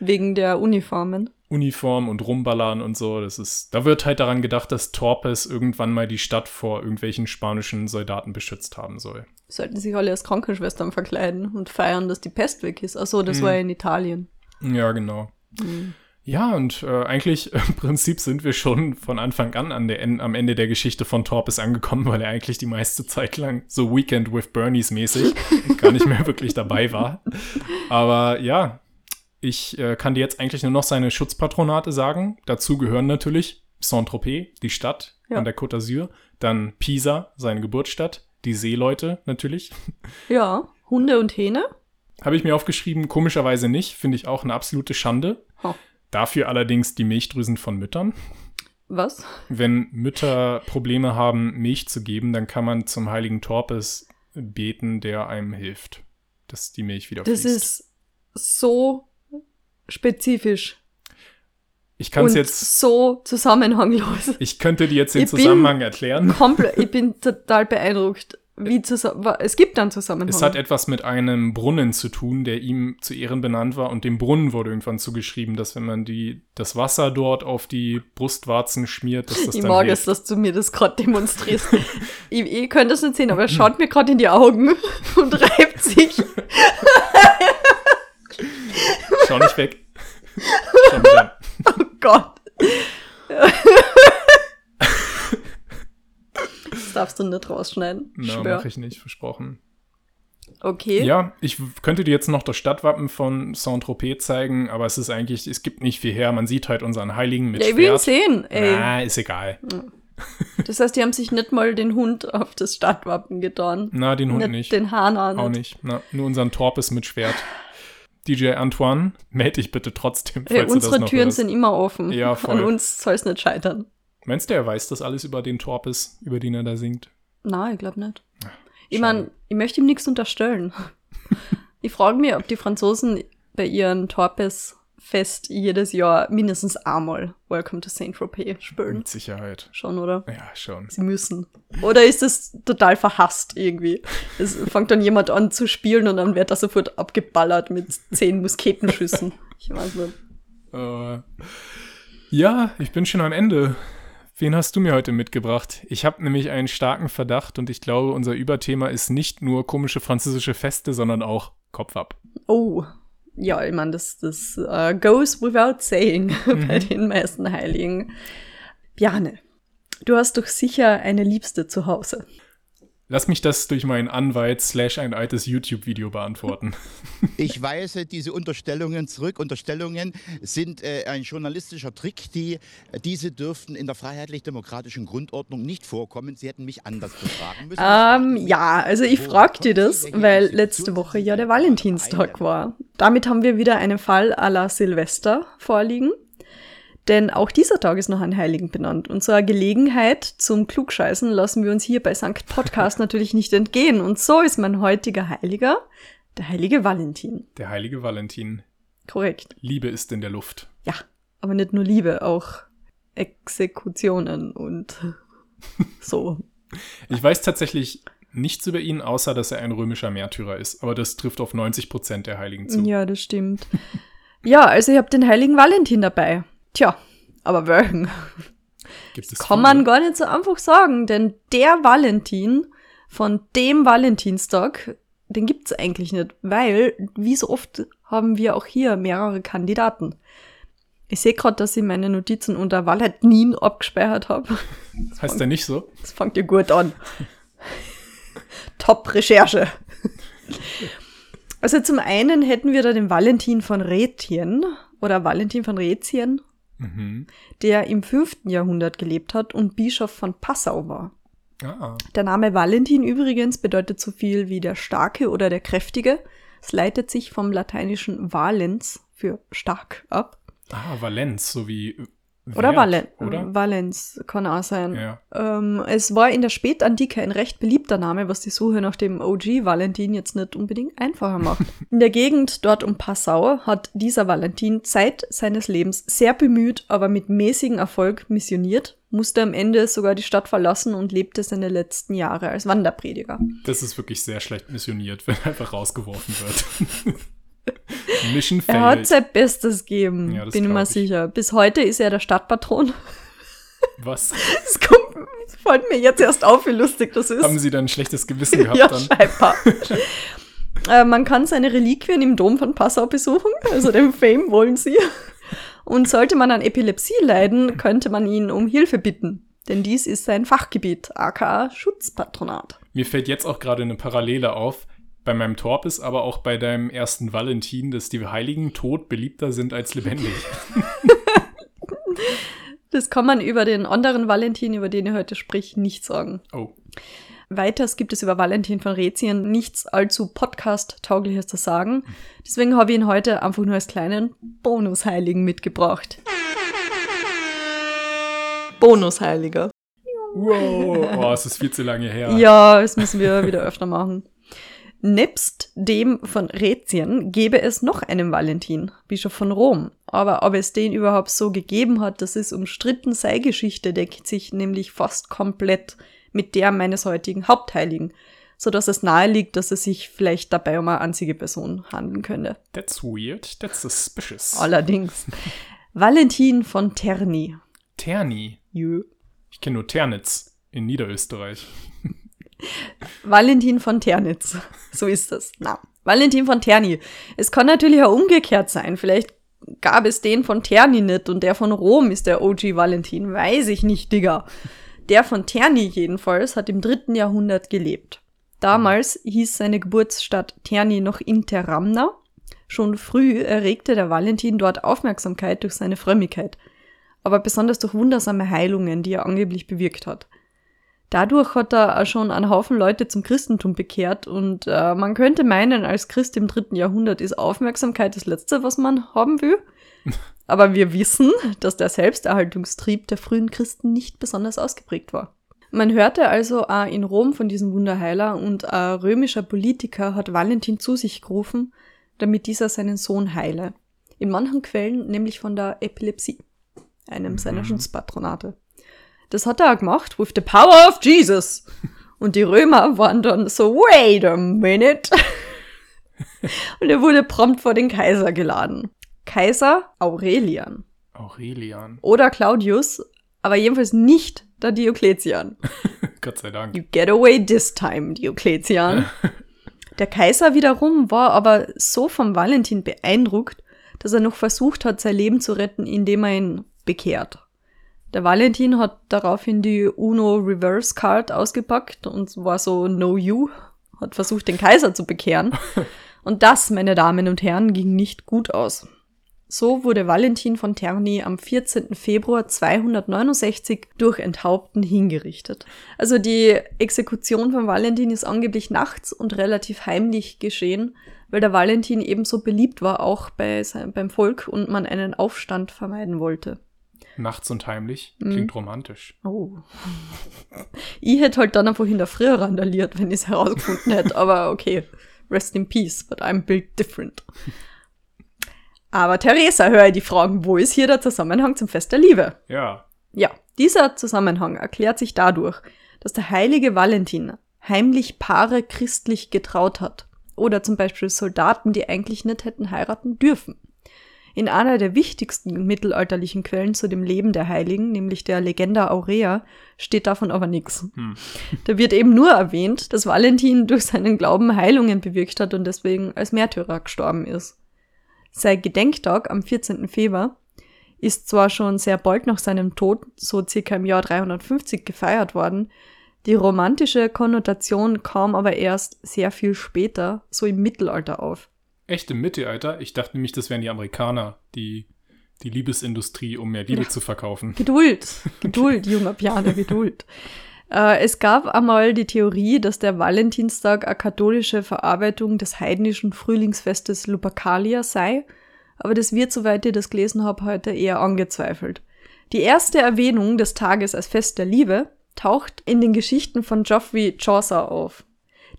S2: Wegen der Uniformen.
S1: Uniform und rumballern und so. Das ist, da wird halt daran gedacht, dass Torpes irgendwann mal die Stadt vor irgendwelchen spanischen Soldaten beschützt haben soll.
S2: Sollten sich alle als Krankenschwestern verkleiden und feiern, dass die Pest weg ist. Achso, das
S1: Mhm.
S2: war ja in Italien.
S1: Ja, genau.
S2: Mhm.
S1: Ja, und äh, eigentlich im Prinzip sind wir schon von Anfang an, an der, am Ende der Geschichte von Torpes angekommen, weil er eigentlich die meiste Zeit lang so Weekend with Bernies mäßig gar nicht mehr wirklich dabei war. Aber ja, ich äh, kann dir jetzt eigentlich nur noch seine Schutzpatronate sagen. Dazu gehören natürlich Saint-Tropez, die Stadt
S2: Ja.
S1: an der Côte d'Azur, dann Pisa, seine Geburtsstadt, die Seeleute natürlich.
S2: Ja, Hunde und Hähne.
S1: Habe ich mir aufgeschrieben, komischerweise nicht, finde ich auch eine absolute Schande.
S2: Oh.
S1: Dafür allerdings die Milchdrüsen von Müttern.
S2: Was?
S1: Wenn Mütter Probleme haben, Milch zu geben, dann kann man zum heiligen Torpes beten, der einem hilft, dass die Milch wieder
S2: Das
S1: fließt.
S2: ist so spezifisch
S1: ich kann es jetzt,
S2: so zusammenhanglos.
S1: ich könnte dir jetzt den
S2: Ich
S1: Zusammenhang erklären.
S2: Komplett, ich bin total beeindruckt, wie zusammen. Es gibt einen Zusammenhang.
S1: Es hat etwas mit einem Brunnen zu tun, der ihm zu Ehren benannt war. Und dem Brunnen wurde irgendwann zugeschrieben, dass wenn man die, das Wasser dort auf die Brustwarzen schmiert, dass das
S2: ich
S1: dann
S2: mag
S1: hilft.
S2: es, dass du mir das gerade demonstrierst. ich, ich könnte das nicht sehen, aber er schaut mir gerade in die Augen und reibt sich.
S1: Schau nicht weg. Schau mich an.
S2: Oh Gott. Darfst du nicht rausschneiden.
S1: Na,
S2: Schwör.
S1: mache ich nicht, versprochen.
S2: Okay.
S1: Ja, ich könnte dir jetzt noch das Stadtwappen von Saint-Tropez zeigen, aber es ist eigentlich, es gibt nicht viel her. Man sieht halt unseren Heiligen mit
S2: Ja, ich will ihn
S1: Schwert.
S2: sehen. Ey.
S1: Na, ist egal.
S2: Das heißt, die haben sich nicht mal den Hund auf das Stadtwappen getan.
S1: Na, den Hund nicht.
S2: Den Hahn auch
S1: Auch
S2: nicht.
S1: nicht. Na, nur unseren Torpes mit Schwert. DJ Antoine, melde dich bitte trotzdem, falls
S2: Ey,
S1: du das
S2: unsere Türen sind immer offen.
S1: Ja, voll.
S2: An uns soll es nicht scheitern.
S1: Meinst du, er weiß das alles über den Torpes, über den er da singt?
S2: Nein, ich glaube nicht. Ich
S1: schade.
S2: meine, ich möchte ihm nichts unterstellen. ich frage mich, ob die Franzosen bei ihren Torpes-Fest jedes Jahr mindestens einmal Welcome to Saint-Tropez spielen.
S1: Mit Sicherheit.
S2: Schon, oder?
S1: Ja, schon.
S2: Sie müssen. Oder ist es total verhasst irgendwie? Es fängt dann jemand an zu spielen und dann wird er sofort abgeballert mit zehn Musketenschüssen. Ich weiß nicht.
S1: Äh, ja, ich bin schon am Ende. Wen hast du mir heute mitgebracht? Ich habe nämlich einen starken Verdacht und ich glaube, unser Überthema ist nicht nur komische französische Feste, sondern auch Kopf ab.
S2: Oh, ja, ich meine, das, das äh, goes without saying bei den meisten Heiligen. Bjarne, du hast doch sicher eine Liebste zu Hause.
S1: Lass mich das durch meinen Anwalt slash ein altes YouTube-Video beantworten.
S3: Ich weise diese Unterstellungen zurück. Unterstellungen sind äh, ein journalistischer Trick. Die, diese dürften in der freiheitlich-demokratischen Grundordnung nicht vorkommen. Sie hätten mich anders befragen müssen.
S2: Ähm, ja, also ich frag dir das, weil letzte Woche ja der Valentinstag war. Damit haben wir wieder einen Fall à la Silvester vorliegen. Denn auch dieser Tag ist noch an Heiligen benannt. Und eine Gelegenheit zum Klugscheißen lassen wir uns hier bei St. Podcast natürlich nicht entgehen. Und so ist mein heutiger Heiliger der heilige Valentin.
S1: Der heilige Valentin.
S2: Korrekt.
S1: Liebe ist in der Luft.
S2: Ja, aber nicht nur Liebe, auch Exekutionen und so.
S1: Ich weiß tatsächlich nichts über ihn, außer dass er ein römischer Märtyrer ist. Aber das trifft auf 90 Prozent der Heiligen zu.
S2: Ja, das stimmt. ja, also ich habe den heiligen Valentin dabei. Tja, aber welchen?
S1: Gibt es
S2: Kann
S1: viele?
S2: man gar nicht so einfach sagen, denn der Valentin von dem Valentinstag, den gibt's eigentlich nicht, weil, wie so oft, haben wir auch hier mehrere Kandidaten. Ich sehe gerade, dass ich meine Notizen unter Valentin abgespeichert habe.
S1: Heißt er nicht so?
S2: Das fängt ja gut an. Top-Recherche. Also zum einen hätten wir da den Valentin von Rätien oder Valentin von Rätien,
S1: Mhm.
S2: der im 5. Jahrhundert gelebt hat und Bischof von Passau war.
S1: Ah,
S2: Der Name Valentin übrigens bedeutet so viel wie der Starke oder der Kräftige. Es leitet sich vom lateinischen valens für stark ab.
S1: ah, Valenz, so wie
S2: Oder
S1: Wert,
S2: Valen
S1: Oder?
S2: Valens kann auch sein.
S1: Ja.
S2: Ähm, es war in der Spätantike ein recht beliebter Name, was die Suche nach dem OG Valentin jetzt nicht unbedingt einfacher macht. in der Gegend dort um Passau hat dieser Valentin Zeit seines Lebens sehr bemüht, aber mit mäßigem Erfolg missioniert, musste am Ende sogar die Stadt verlassen und lebte seine letzten Jahre als Wanderprediger.
S1: Das ist wirklich sehr schlecht missioniert, wenn er einfach rausgeworfen wird. Mission
S2: Er hat
S1: failed.
S2: sein Bestes gegeben,
S1: Ja,
S2: bin ich mir sicher. Bis heute ist er der Stadtpatron.
S1: Was?
S2: Das kommt, fällt mir jetzt erst auf, wie lustig das ist.
S1: Haben Sie dann ein schlechtes Gewissen gehabt
S2: ja,
S1: dann?
S2: scheinbar. äh, man kann seine Reliquien im Dom von Passau besuchen, also den Fame wollen sie. Und sollte man an Epilepsie leiden, könnte man ihn um Hilfe bitten. Denn dies ist sein Fachgebiet, aka Schutzpatronat.
S1: Mir fällt jetzt auch gerade eine Parallele auf. Bei meinem Torpis, aber auch bei deinem ersten Valentin, dass die Heiligen tot beliebter sind als lebendig.
S2: Das kann man über den anderen Valentin, über den ich heute sprich, nicht sagen.
S1: Oh.
S2: Weiters gibt es über Valentin von Rätien nichts allzu Podcast-taugliches zu sagen. Deswegen habe ich ihn heute einfach nur als kleinen Bonusheiligen mitgebracht. Bonusheiliger.
S1: Wow. Oh, es ist viel zu lange her.
S2: Ja, das müssen wir wieder öfter machen. Nebst dem von Rätien gäbe es noch einen Valentin, Bischof von Rom. Aber ob es den überhaupt so gegeben hat, das ist umstritten. Sei Geschichte deckt sich nämlich fast komplett mit der meines heutigen Hauptheiligen, sodass es nahe liegt, dass es sich vielleicht dabei um eine einzige Person handeln könnte.
S1: That's weird. That's suspicious.
S2: Allerdings. Valentin von Terni.
S1: Terni.
S2: Jö.
S1: Ich kenne nur Ternitz in Niederösterreich.
S2: Valentin von Ternitz. So ist das. Na, Valentin von Terni. Es kann natürlich auch umgekehrt sein. Vielleicht gab es den von Terni nicht und der von Rom ist der OG Valentin. Weiß ich nicht, Digga. Der von Terni jedenfalls hat im dritten Jahrhundert gelebt. Damals hieß seine Geburtsstadt Terni noch Interamna. Schon früh erregte der Valentin dort Aufmerksamkeit durch seine Frömmigkeit, aber besonders durch wundersame Heilungen, die er angeblich bewirkt hat. Dadurch hat er auch schon einen Haufen Leute zum Christentum bekehrt und äh, man könnte meinen, als Christ im dritten Jahrhundert ist Aufmerksamkeit das Letzte, was man haben will. Aber wir wissen, dass der Selbsterhaltungstrieb der frühen Christen nicht besonders ausgeprägt war. Man hörte also auch in Rom von diesem Wunderheiler und ein römischer Politiker hat Valentin zu sich gerufen, damit dieser seinen Sohn heile. In manchen Quellen nämlich von der Epilepsie, einem seiner
S1: Mhm.
S2: Schutzpatronate. Das hat er gemacht, with the power of Jesus. Und die Römer waren dann so, wait a minute. Und er wurde prompt vor den Kaiser geladen. Kaiser Aurelian
S1: Aurelian.
S2: oder Claudius, aber jedenfalls nicht der Diokletian.
S1: Gott sei Dank.
S2: You get away this time, Diokletian. Der Kaiser wiederum war aber so vom Valentin beeindruckt, dass er noch versucht hat, sein Leben zu retten, indem er ihn bekehrt. Der Valentin hat daraufhin die Uno Reverse Card ausgepackt und war so No You, hat versucht, den Kaiser zu bekehren. Und das, meine Damen und Herren, ging nicht gut aus. So wurde Valentin von Terni am 14. Februar 269 durch Enthaupten hingerichtet. Also die Exekution von Valentin ist angeblich nachts und relativ heimlich geschehen, weil der Valentin ebenso beliebt war, auch bei beim Volk und man einen Aufstand vermeiden wollte.
S1: Nachts und heimlich.
S2: Mhm.
S1: Klingt romantisch.
S2: Oh. ich hätte halt dann einfach in der Früh randaliert, wenn ich es herausgefunden hätte, aber okay. Rest in peace, but I'm built different. Aber Theresa, höre die Fragen, wo ist hier der Zusammenhang zum Fest der Liebe?
S1: Ja.
S2: Ja, dieser Zusammenhang erklärt sich dadurch, dass der heilige Valentin heimlich Paare christlich getraut hat. Oder zum Beispiel Soldaten, die eigentlich nicht hätten heiraten dürfen. In einer der wichtigsten mittelalterlichen Quellen zu dem Leben der Heiligen, nämlich der Legenda Aurea, steht davon aber nichts.
S1: Hm.
S2: Da wird eben nur erwähnt, dass Valentin durch seinen Glauben Heilungen bewirkt hat und deswegen als Märtyrer gestorben ist. Sein Gedenktag am 14. Februar ist zwar schon sehr bald nach seinem Tod, so circa im Jahr 350, gefeiert worden, Die romantische Konnotation kam aber erst sehr viel später, so im Mittelalter auf.
S1: Echt im Mittelalter? Ich dachte nämlich, das wären die Amerikaner, die die Liebesindustrie, um mehr Liebe
S2: Ja.
S1: zu verkaufen.
S2: Geduld, Geduld, junger Pianer, Geduld. Äh, es gab einmal die Theorie, dass der Valentinstag eine katholische Verarbeitung des heidnischen Frühlingsfestes Lupercalia sei, aber das wird, soweit ich das gelesen habe, heute eher angezweifelt. Die erste Erwähnung des Tages als Fest der Liebe taucht in den Geschichten von Geoffrey Chaucer auf.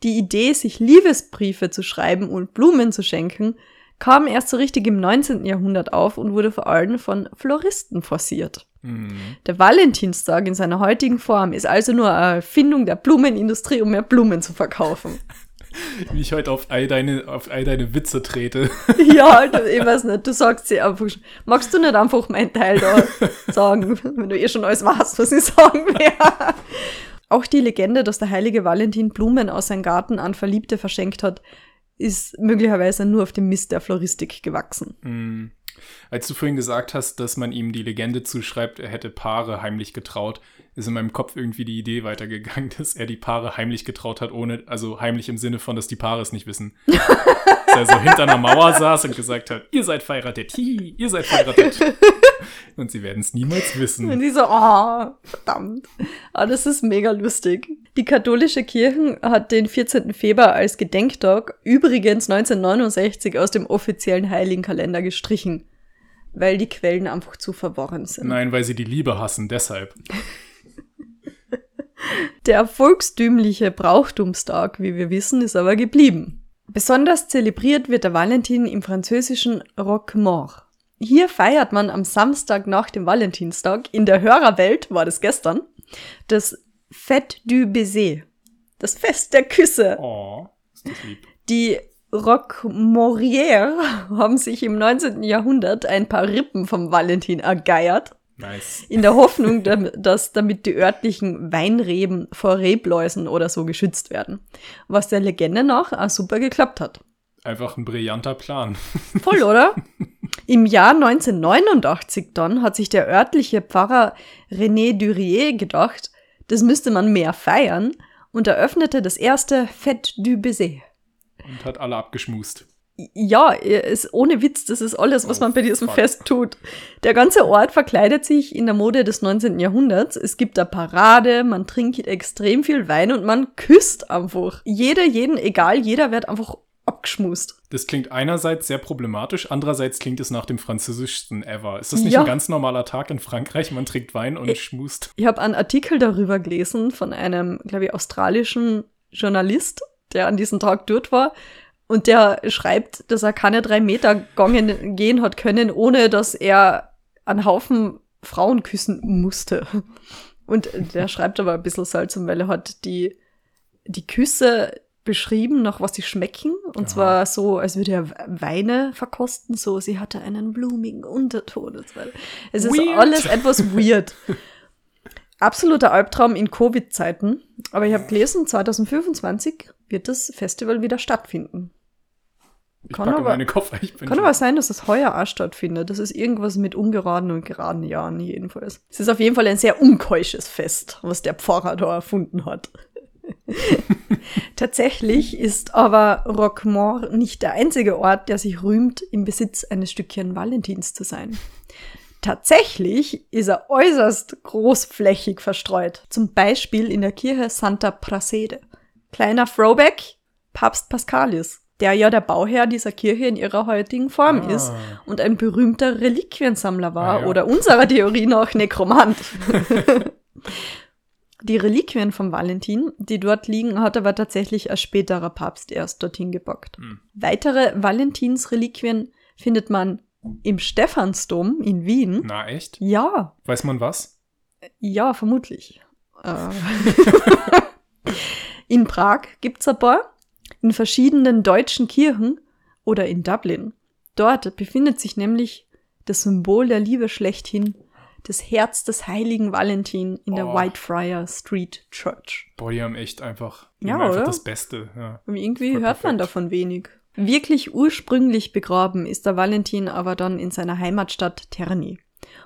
S2: Die Idee, sich Liebesbriefe zu schreiben und Blumen zu schenken, kam erst so richtig im 19. Jahrhundert auf und wurde vor allem von Floristen forciert.
S1: Hm.
S2: Der Valentinstag in seiner heutigen Form ist also nur eine Erfindung der Blumenindustrie, um mehr Blumen zu verkaufen.
S1: Wie ich heute auf all deine, auf all deine Witze trete.
S2: ja, Alter, ich weiß nicht, du sagst sie einfach. schon. Magst du nicht einfach meinen Teil da sagen, wenn du eh schon alles weißt, was ich sagen werde? Auch die Legende, dass der heilige Valentin Blumen aus seinem Garten an Verliebte verschenkt hat, ist möglicherweise nur auf dem Mist der Floristik gewachsen.
S1: Hm. Als du vorhin gesagt hast, dass man ihm die Legende zuschreibt, er hätte Paare heimlich getraut, ist in meinem Kopf irgendwie die Idee weitergegangen, dass er die Paare heimlich getraut hat, ohne, also heimlich im Sinne von, dass die Paare es nicht wissen. dass er so hinter einer Mauer saß und gesagt hat, ihr seid verheiratet, hihi, ihr seid verheiratet. und sie werden es niemals
S2: Und
S1: wissen.
S2: die so, oh, verdammt. Ah, das ist mega lustig. Die katholische Kirche hat den 14. Februar als Gedenktag übrigens 1969 aus dem offiziellen Heiligenkalender gestrichen, weil die Quellen einfach zu verworren sind.
S1: Nein, weil sie die Liebe hassen, deshalb.
S2: Der volkstümliche Brauchtumstag, wie wir wissen, ist aber geblieben. Besonders zelebriert wird der Valentin im französischen Roquemort. Hier feiert man am Samstag nach dem Valentinstag, in der Hörerwelt war das gestern, das Fête du Baiser, das Fest der Küsse.
S1: Oh, ist das lieb.
S2: Die Roquemorier haben sich im 19. Jahrhundert ein paar Rippen vom Valentin ergeiert
S1: Nice.
S2: in der Hoffnung, dass damit die örtlichen Weinreben vor Rebläusen oder so geschützt werden. Was der Legende nach auch super geklappt hat.
S1: Einfach ein brillanter Plan.
S2: Voll, oder? Im Jahr 1989 dann hat sich der örtliche Pfarrer René Durier gedacht, das müsste man mehr feiern und eröffnete das erste Fête du Baiser.
S1: Und hat alle abgeschmust.
S2: Ja, ist ohne Witz, das ist alles, was
S1: Oh,
S2: man bei diesem
S1: fuck.
S2: Fest tut. Der ganze Ort verkleidet sich in der Mode des 19. Jahrhunderts. Es gibt eine Parade, man trinkt extrem viel Wein und man küsst einfach. Jeder, jeden, egal, jeder wird einfach abgeschmust.
S1: Das klingt einerseits sehr problematisch, andererseits klingt es nach dem französischsten ever. Ist das nicht
S2: Ja.
S1: ein ganz normaler Tag in Frankreich? Man trinkt Wein und
S2: Äh,
S1: schmust.
S2: Ich habe einen Artikel darüber gelesen von einem, glaube ich, australischen Journalist, der an diesem Tag dort war. Und der schreibt, dass er keine drei Meter gangen, gehen hat können, ohne dass er einen Haufen Frauen küssen musste. Und der schreibt aber ein bisschen seltsam, weil er hat die, die Küsse beschrieben, nach was sie schmecken. Und
S1: Aha.
S2: zwar so, als würde er Weine verkosten. So, sie hatte einen blumigen Unterton. und so weiter. Es ist
S1: Weird.
S2: alles etwas weird. Absoluter Albtraum in Covid-Zeiten. Aber ich habe gelesen, 2025 wird das Festival wieder stattfinden.
S1: Ich
S2: Kann aber-
S1: Koffer. Ich
S2: Kann
S1: schon-
S2: aber sein, dass es heuer auch stattfindet. Das ist irgendwas mit ungeraden und geraden Jahren jedenfalls. Es ist auf jeden Fall ein sehr unkeusches Fest, was der Pfarrer da erfunden hat. Tatsächlich ist aber Roquemort nicht der einzige Ort, der sich rühmt, im Besitz eines Stückchen Valentins zu sein. Tatsächlich ist er äußerst großflächig verstreut. Zum Beispiel in der Kirche Santa Prassede. Kleiner Throwback, Papst Pascalis, der ja der Bauherr dieser Kirche in ihrer heutigen Form
S1: Ah.
S2: ist und ein berühmter Reliquiensammler war
S1: Ah, ja.
S2: oder unserer Theorie nach Nekromant. Die Reliquien vom Valentin, die dort liegen, hat aber tatsächlich ein späterer Papst erst dorthin gepackt.
S1: Hm.
S2: Weitere Valentinsreliquien findet man im Stephansdom in Wien.
S1: Na, echt?
S2: Ja,
S1: Weiß man was?
S2: ja, vermutlich. Äh. in Prag gibt's ein paar, in verschiedenen deutschen Kirchen oder in Dublin. Dort befindet sich nämlich das Symbol der Liebe schlechthin, das Herz des heiligen Valentin in der
S1: Oh.
S2: Whitefriar Street Church.
S1: Boah, die haben echt einfach,
S2: Ja,
S1: einfach
S2: oder?
S1: das Beste. Ja.
S2: Und irgendwie
S1: Voll
S2: hört man
S1: perfekt.
S2: davon wenig. Wirklich ursprünglich begraben ist der Valentin aber dann in seiner Heimatstadt Terni.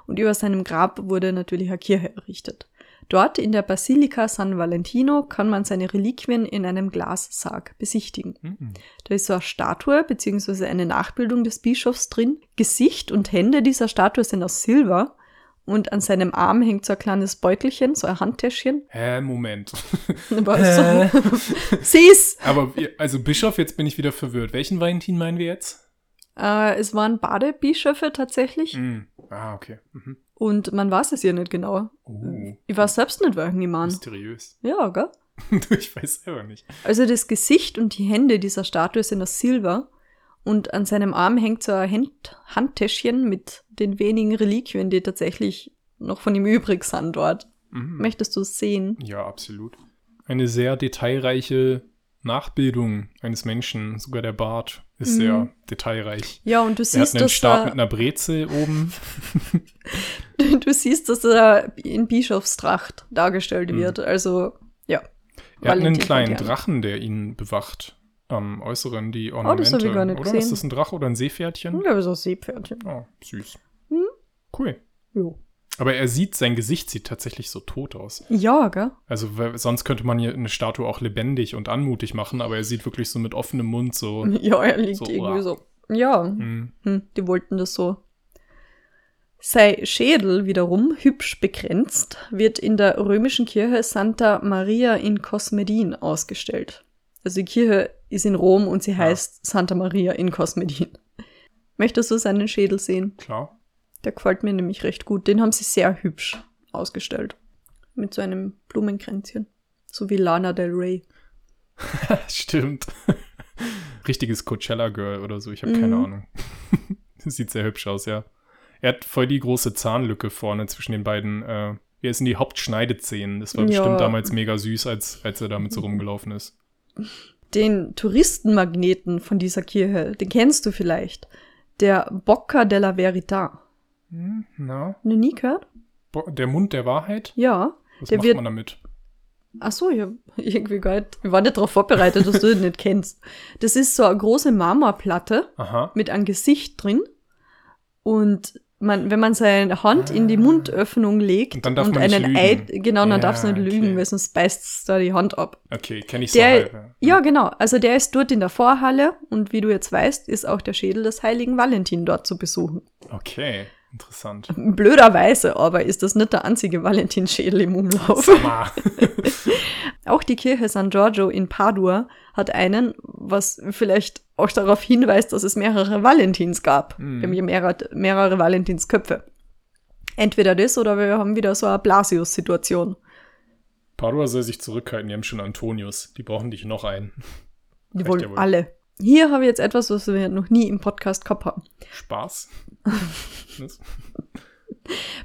S2: Und über seinem Grab wurde natürlich eine Kirche errichtet. Dort in der Basilika San Valentino kann man seine Reliquien in einem Glassarg besichtigen.
S1: Mhm.
S2: Da ist so eine Statue beziehungsweise eine Nachbildung des Bischofs drin. Gesicht und Hände dieser Statue sind aus Silber und an seinem Arm hängt so ein kleines Beutelchen, so ein Handtäschchen.
S1: Hä, Moment.
S2: Was so? Sieh's!
S1: Aber also Bischof, jetzt bin ich wieder verwirrt. Welchen Valentin meinen wir jetzt?
S2: Äh, es waren Badebischöfe tatsächlich
S1: Mhm. Ah, okay. Mhm.
S2: und man weiß es ja nicht genau.
S1: Oh,
S2: Ich weiß selbst nicht, welchen ich meine.
S1: mysteriös.
S2: Ja, gell?
S1: ich weiß selber nicht.
S2: Also das Gesicht und die Hände dieser Statue sind aus Silber und an seinem Arm hängt so ein Hand Handtäschchen mit den wenigen Reliquien, die tatsächlich noch von ihm übrig sind dort.
S1: Mhm.
S2: Möchtest du es sehen?
S1: Ja, absolut. Eine sehr detailreiche Nachbildung eines Menschen, sogar der Bart ist
S2: Mhm.
S1: sehr detailreich.
S2: Ja, und du
S1: Er hat
S2: siehst,
S1: einen
S2: dass
S1: Stab mit
S2: er,
S1: einer Brezel oben.
S2: du siehst, dass er in Bischofstracht dargestellt
S1: Mhm.
S2: wird. Also, ja.
S1: Er hat einen
S2: Valentin
S1: kleinen. Drachen, der ihn bewacht. Am Äußeren die
S2: Oh,
S1: Ornamente.
S2: das hab ich gar nicht
S1: oder?
S2: gesehen.
S1: Ist das ein Drache oder ein Seepferdchen?
S2: Ja, so ein Seepferdchen.
S1: Oh, süß.
S2: Hm?
S1: Cool.
S2: Jo.
S1: Aber er sieht, sein Gesicht sieht tatsächlich so tot aus.
S2: Ja, gell?
S1: Also sonst könnte man hier eine Statue auch lebendig und anmutig machen, aber er sieht wirklich so mit offenem Mund so.
S2: Ja, er liegt
S1: So,
S2: irgendwie
S1: uah.
S2: so. Ja,
S1: Hm.
S2: Hm, die wollten das so. Sei Schädel wiederum hübsch begrenzt, wird in der römischen Kirche Santa Maria in Cosmedin ausgestellt. Also die Kirche ist in Rom und sie
S1: Ja.
S2: heißt Santa Maria in Cosmedin. Möchtest du seinen Schädel sehen?
S1: Klar.
S2: Der gefällt mir nämlich recht gut. Den haben sie sehr hübsch ausgestellt. Mit so einem Blumenkränzchen. So wie Lana Del Rey.
S1: Stimmt. Richtiges Coachella-Girl oder so, ich habe keine
S2: Mhm.
S1: Ahnung. Sieht sehr hübsch aus, ja. Er hat voll die große Zahnlücke vorne zwischen den beiden. Äh, er ist in die Hauptschneidezähnen. Das war
S2: Ja.
S1: bestimmt damals mega süß, als, als er damit so rumgelaufen ist.
S2: Den Touristenmagneten von dieser Kirche, den kennst du vielleicht. Der Bocca della Verità.
S1: Hm, na?
S2: Noch nie gehört?
S1: Bo- Der Mund der Wahrheit?
S2: Ja.
S1: Was
S2: Der
S1: macht
S2: wird-
S1: man damit?
S2: Ach so, ja, irgendwie gar nicht. Wir waren nicht darauf vorbereitet, dass du den nicht kennst. Das ist so eine große Marmorplatte
S1: Aha.
S2: mit einem Gesicht drin. Und man, wenn man seine Hand in die
S1: Ah.
S2: Mundöffnung legt
S1: Und dann darf man nicht
S2: einen
S1: lügen.
S2: Eid, genau, dann
S1: Ja,
S2: darfst du nicht lügen,
S1: okay.
S2: weil sonst beißt da die Hand ab.
S1: Okay, kenne ich so
S2: Der,
S1: halb. ja.
S2: ja, genau. Also der ist dort in der Vorhalle und wie du jetzt weißt, ist auch der Schädel des heiligen Valentin dort zu besuchen.
S1: Okay, interessant.
S2: Blöderweise aber ist das nicht der einzige Valentinschädel im Umlauf. Auch die Kirche San Giorgio in Padua hat einen, was vielleicht auch darauf hinweist, dass es mehrere Valentins gab.
S1: Mhm.
S2: Wir haben hier mehrere, mehrere Valentinsköpfe. Entweder das oder wir haben wieder so eine Blasius-Situation.
S1: Padua soll sich zurückhalten, die haben schon Antonius. Die brauchen dich noch einen.
S2: Die
S1: Reicht
S2: wollen
S1: ja wohl.
S2: alle. Hier habe ich jetzt etwas, was wir noch nie im Podcast gehabt haben.
S1: Spaß.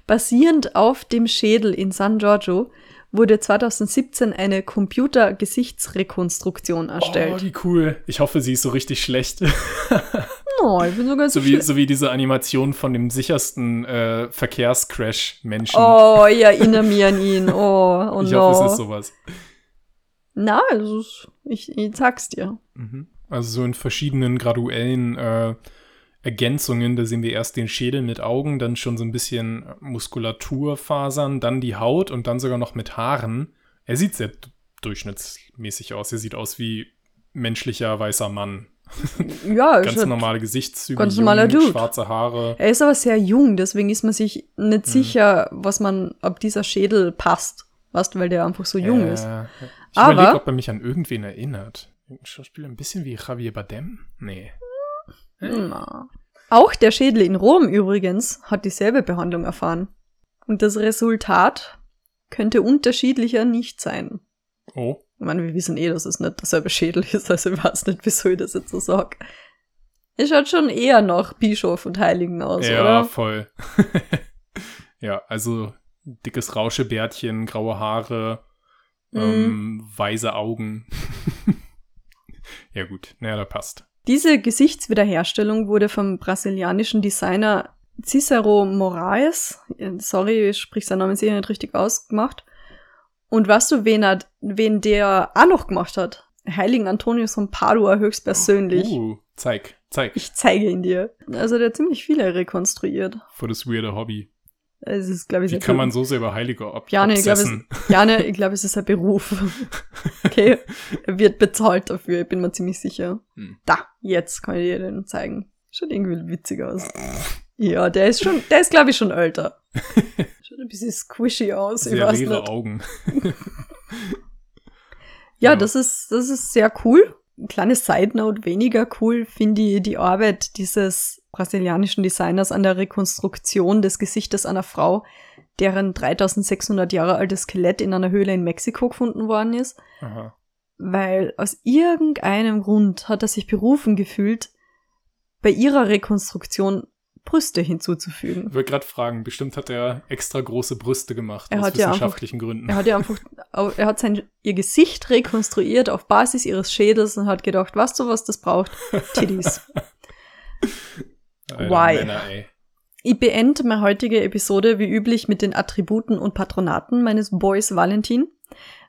S2: Basierend auf dem Schädel in San Giorgio wurde 2017 eine Computer-Gesichtsrekonstruktion
S1: Oh,
S2: erstellt.
S1: wie cool. Ich hoffe, sie ist so richtig schlecht.
S2: Oh, ich bin sogar
S1: so, wie, so wie diese Animation von dem sichersten äh, Verkehrscrash-Menschen.
S2: Oh, ich erinnere mich an ihn. Oh, oh
S1: ich
S2: no.
S1: hoffe, es ist sowas.
S2: Na, also ich, ich sag's dir.
S1: Mhm. Also so in verschiedenen graduellen äh, Ergänzungen. Da sehen wir erst den Schädel mit Augen, dann schon so ein bisschen Muskulaturfasern, dann die Haut und dann sogar noch mit Haaren. Er sieht sehr durchschnittsmäßig aus. Er sieht aus wie menschlicher weißer Mann.
S2: Ja,
S1: Ganz normale Gesichtszüge,
S2: ganz normaler Dude.
S1: schwarze Haare.
S2: Er ist aber sehr jung, deswegen ist man sich
S1: Mhm.
S2: nicht sicher, was man, ob dieser Schädel passt. Weißt du, weil der einfach so jung
S1: Äh,
S2: ist.
S1: Ich
S2: Aber-
S1: überlege, ob er mich an irgendwen erinnert. Ein Schauspieler ein bisschen wie Javier Bardem? Nee.
S2: Na. Auch der Schädel in Rom übrigens hat dieselbe Behandlung erfahren. Und das Resultat könnte unterschiedlicher nicht sein.
S1: Oh.
S2: Ich meine, wir wissen eh, dass es nicht derselbe Schädel ist, also ich weiß nicht, wieso ich das jetzt so sage. Es schaut schon eher nach Bischof und Heiligen aus,
S1: ja,
S2: oder?
S1: voll. ja, also dickes Rauschebärtchen, graue Haare,
S2: Mhm.
S1: ähm, weiße Augen. ja, gut. Naja, da passt.
S2: Diese Gesichtswiederherstellung wurde vom brasilianischen Designer Cicero Moraes, äh, sorry, ich sprich seinen Namen sicher nicht richtig ausgemacht. Und weißt du, wen, er, wen der auch noch gemacht hat? Heiligen Antonius von Padua höchstpersönlich.
S1: Uh, zeig, zeig.
S2: Ich zeige ihn dir. Also der hat ziemlich viele rekonstruiert.
S1: Für das weirde Hobby.
S2: Es ist, glaube ich,
S1: Wie kann man so sehr über Heilige ob
S2: Jane, ich glaube, es? Jane, ich glaube, es ist ein Beruf. Okay, er wird bezahlt dafür, ich bin mir ziemlich sicher.
S1: Hm.
S2: Da, jetzt kann ich dir den zeigen. Schaut irgendwie witzig aus. Ja, der ist schon, der ist, glaube ich, schon älter. Schaut ein bisschen squishy aus, ich
S1: Sehr
S2: weiß
S1: leere
S2: nicht.
S1: Augen.
S2: Ja,
S1: Ja.
S2: das ist, das ist sehr cool. Ein kleines Side Note, weniger cool finde ich die Arbeit dieses brasilianischen Designers an der Rekonstruktion des Gesichtes einer Frau, deren 3600 Jahre altes Skelett in einer Höhle in Mexiko gefunden worden ist,
S1: Aha.
S2: weil aus irgendeinem Grund hat er sich berufen gefühlt, bei ihrer Rekonstruktion Brüste hinzuzufügen.
S1: Ich wollte gerade fragen, bestimmt hat er extra große Brüste gemacht
S2: Er
S1: aus
S2: hat ja einfach-
S1: wissenschaftlichen Gründen.
S2: Er hat ja einfach, er hat sein, ihr Gesicht rekonstruiert auf Basis ihres Schädels und hat gedacht, weißt du, was das braucht? Titties. Why?
S1: Männer.
S2: Ich beende meine heutige Episode wie üblich mit den Attributen und Patronaten meines Boys Valentin.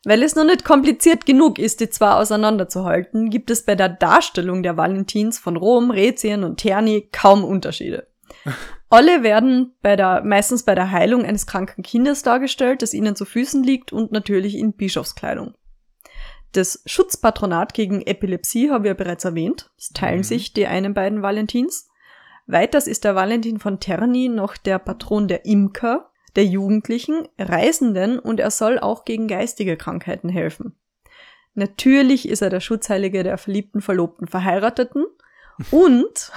S2: Weil es noch nicht kompliziert genug ist, die zwei auseinanderzuhalten, gibt es bei der Darstellung der Valentins von Rom, Rätien und Terni kaum Unterschiede. Alle werden bei der, meistens bei der Heilung eines kranken Kindes dargestellt, das ihnen zu Füßen liegt und natürlich in Bischofskleidung. Das Schutzpatronat gegen Epilepsie haben wir bereits erwähnt. Es teilen
S1: Mhm.
S2: sich die einen beiden Valentins. Weiters ist der Valentin von Terni noch der Patron der Imker, der Jugendlichen, Reisenden und er soll auch gegen geistige Krankheiten helfen. Natürlich ist er der Schutzheilige der verliebten, verlobten, Verheirateten und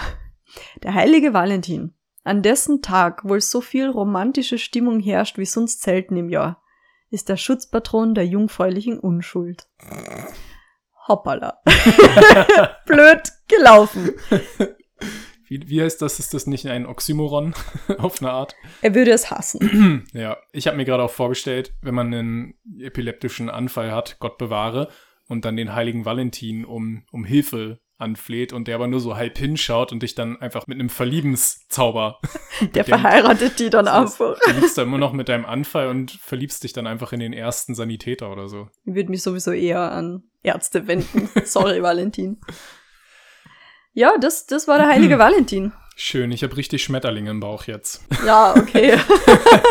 S2: der heilige Valentin, an dessen Tag wohl so viel romantische Stimmung herrscht wie sonst selten im Jahr, ist der Schutzpatron der jungfräulichen Unschuld. Hoppala. Blöd gelaufen.
S1: Wie, wie heißt das? Ist das nicht ein Oxymoron auf eine Art?
S2: Er würde es hassen.
S1: Ja, ich habe mir gerade auch vorgestellt, wenn man einen epileptischen Anfall hat, Gott bewahre, und dann den heiligen Valentin um, um Hilfe anfleht und der aber nur so halb hinschaut und dich dann einfach mit einem Verliebenszauber.
S2: Der verheiratet die dann einfach.
S1: Du liegst da immer noch mit deinem Anfall und verliebst dich dann einfach in den ersten Sanitäter oder so.
S2: Ich würde mich sowieso eher an Ärzte wenden. Sorry, Valentin. Ja, das, das war der heilige Valentin.
S1: Schön, ich habe richtig Schmetterlinge im Bauch jetzt.
S2: Ja, okay.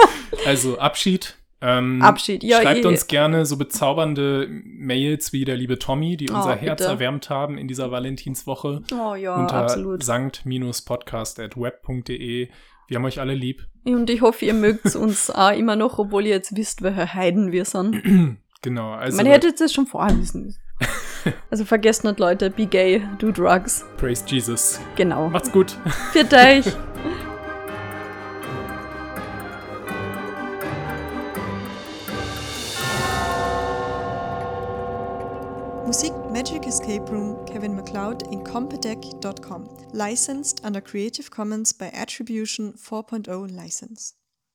S1: Also Abschied. Ähm,
S2: Abschied, ja,
S1: Schreibt
S2: eh.
S1: uns gerne so bezaubernde Mails wie der liebe Tommy, die unser
S2: Oh,
S1: Herz
S2: bitte.
S1: erwärmt haben in dieser Valentinswoche.
S2: Oh ja,
S1: unter
S2: absolut.
S1: sankt-podcast.web.de. Wir haben euch alle lieb.
S2: Und ich hoffe, ihr mögt uns auch immer noch, obwohl ihr jetzt wisst, welche Heiden wir sind.
S1: Genau, also
S2: Man hätte das schon vorher wissen müssen. Also vergesst nicht, Leute, be gay, do drugs.
S1: praise Jesus.
S2: Genau.
S1: Macht's gut.
S2: Viert euch.
S4: Musik Magic Escape Room Kevin MacLeod in compedec.com. Licensed under Creative Commons by Attribution 4.0 license.